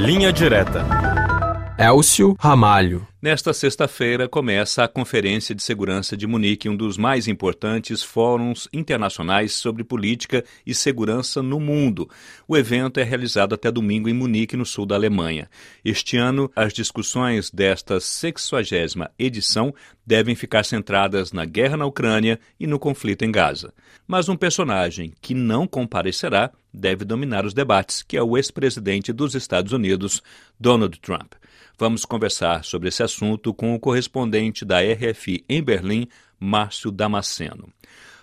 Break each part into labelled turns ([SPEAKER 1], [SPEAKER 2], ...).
[SPEAKER 1] Linha Direta.
[SPEAKER 2] Elcio Ramalho.
[SPEAKER 3] Nesta sexta-feira começa a Conferência de Segurança de Munique, um dos mais importantes fóruns internacionais sobre política e segurança no mundo. O evento é realizado até domingo em Munique, no sul da Alemanha. Este ano, as discussões desta 60 edição devem ficar centradas na guerra na Ucrânia e no conflito em Gaza. Mas um personagem que não comparecerá deve dominar os debates, que é o ex-presidente dos Estados Unidos, Donald Trump. Vamos conversar sobre esse assunto com o correspondente da RFI em Berlim, Márcio Damasceno.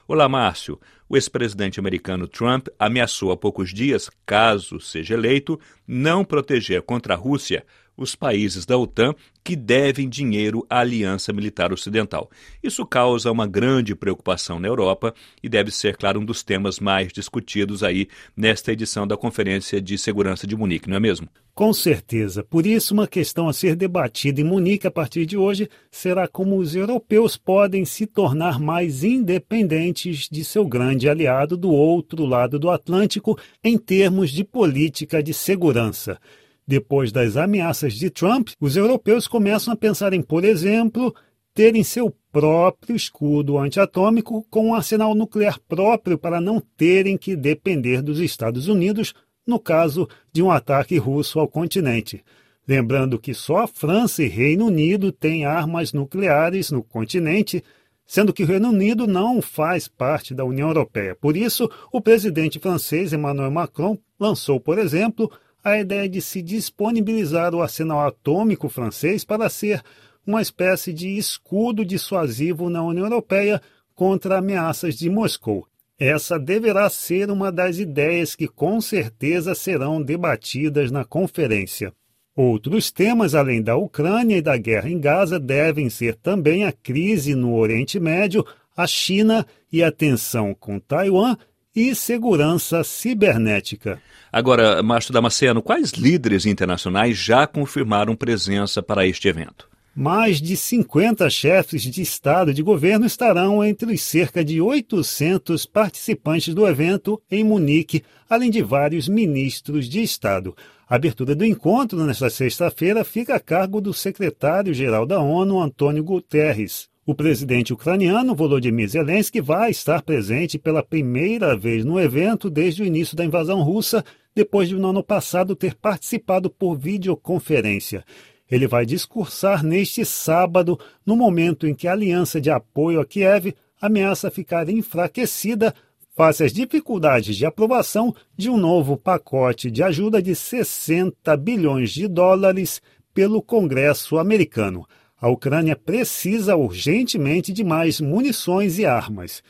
[SPEAKER 3] Olá, Márcio. O ex-presidente americano Trump ameaçou há poucos dias, caso seja eleito, não proteger contra a Rússia os países da OTAN que devem dinheiro à Aliança Militar Ocidental. Isso causa uma grande preocupação na Europa e deve ser, claro, um dos temas mais discutidos aí nesta edição da Conferência de Segurança de Munique, não é mesmo?
[SPEAKER 4] Com certeza. Por isso, uma questão a ser debatida em Munique a partir de hoje será como os europeus podem se tornar mais independentes de seu grande aliado do outro lado do Atlântico em termos de política de segurança. Depois das ameaças de Trump, os europeus começam a pensar em, por exemplo, terem seu próprio escudo antiatômico com um arsenal nuclear próprio para não terem que depender dos Estados Unidos no caso de um ataque russo ao continente. Lembrando que só a França e Reino Unido têm armas nucleares no continente, sendo que o Reino Unido não faz parte da União Europeia. Por isso, o presidente francês Emmanuel Macron lançou, por exemplo, a ideia de se disponibilizar o arsenal atômico francês para ser uma espécie de escudo dissuasivo na União Europeia contra ameaças de Moscou. Essa deverá ser uma das ideias que com certeza serão debatidas na conferência. Outros temas, além da Ucrânia e da guerra em Gaza, devem ser também a crise no Oriente Médio, a China e a tensão com Taiwan e segurança cibernética.
[SPEAKER 3] Agora, Márcio Damasceno, quais líderes internacionais já confirmaram presença para este evento?
[SPEAKER 4] Mais de 50 chefes de Estado e de governo estarão entre os cerca de 800 participantes do evento em Munique, além de vários ministros de Estado. A abertura do encontro nesta sexta-feira fica a cargo do secretário-geral da ONU, Antônio Guterres. O presidente ucraniano Volodymyr Zelensky vai estar presente pela primeira vez no evento desde o início da invasão russa, depois de no ano passado ter participado por videoconferência. Ele vai discursar neste sábado, no momento em que a aliança de apoio a Kiev ameaça ficar enfraquecida face às dificuldades de aprovação de um novo pacote de ajuda de 60 bilhões de dólares pelo Congresso americano. A Ucrânia precisa urgentemente de mais munições e armas.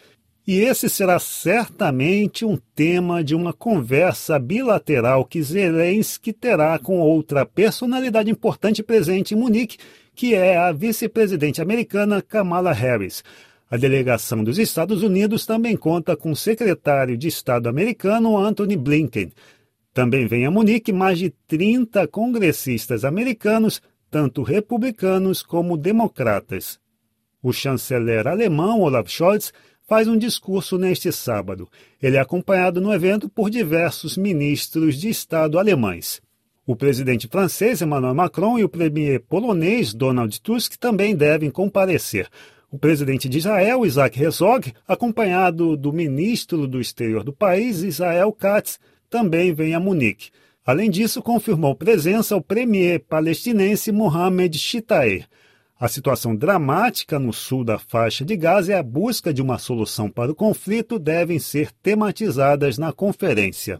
[SPEAKER 4] E esse será certamente um tema de uma conversa bilateral que Zelensky terá com outra personalidade importante presente em Munique, que é a vice-presidente americana Kamala Harris. A delegação dos Estados Unidos também conta com o secretário de Estado americano Anthony Blinken. Também vem a Munique mais de 30 congressistas americanos tanto republicanos como democratas. O chanceler alemão Olaf Scholz faz um discurso neste sábado. Ele é acompanhado no evento por diversos ministros de Estado alemães. O presidente francês Emmanuel Macron e o premier polonês Donald Tusk também devem comparecer. O presidente de Israel, Isaac Herzog, acompanhado do ministro do exterior do país, Israel Katz, também vem a Munique. Além disso, confirmou presença o premier palestinense Mohamed Shitaer. A situação dramática no sul da faixa de Gaza e a busca de uma solução para o conflito devem ser tematizadas na conferência.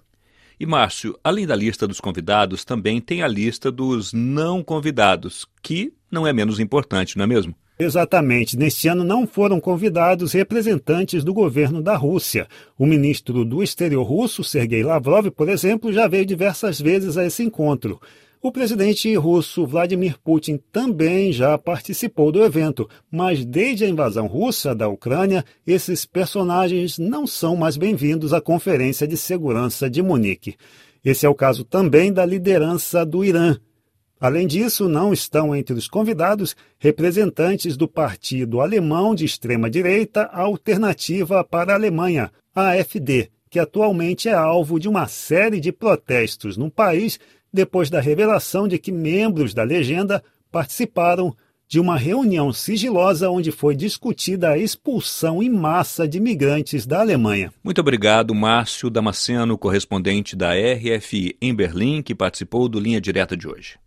[SPEAKER 3] E Márcio, além da lista dos convidados, também tem a lista dos não convidados, que não é menos importante, não é mesmo?
[SPEAKER 4] Exatamente. Neste ano não foram convidados representantes do governo da Rússia. O ministro do exterior russo, Sergei Lavrov, por exemplo, já veio diversas vezes a esse encontro. O presidente russo Vladimir Putin também já participou do evento, mas desde a invasão russa da Ucrânia, esses personagens não são mais bem-vindos à Conferência de Segurança de Munique. Esse é o caso também da liderança do Irã, Além disso, não estão entre os convidados representantes do partido alemão de extrema-direita Alternativa para a Alemanha, AfD, que atualmente é alvo de uma série de protestos no país depois da revelação de que membros da legenda participaram de uma reunião sigilosa onde foi discutida a expulsão em massa de migrantes da Alemanha.
[SPEAKER 3] Muito obrigado, Márcio Damasceno, correspondente da RFI em Berlim, que participou do Linha Direta de hoje.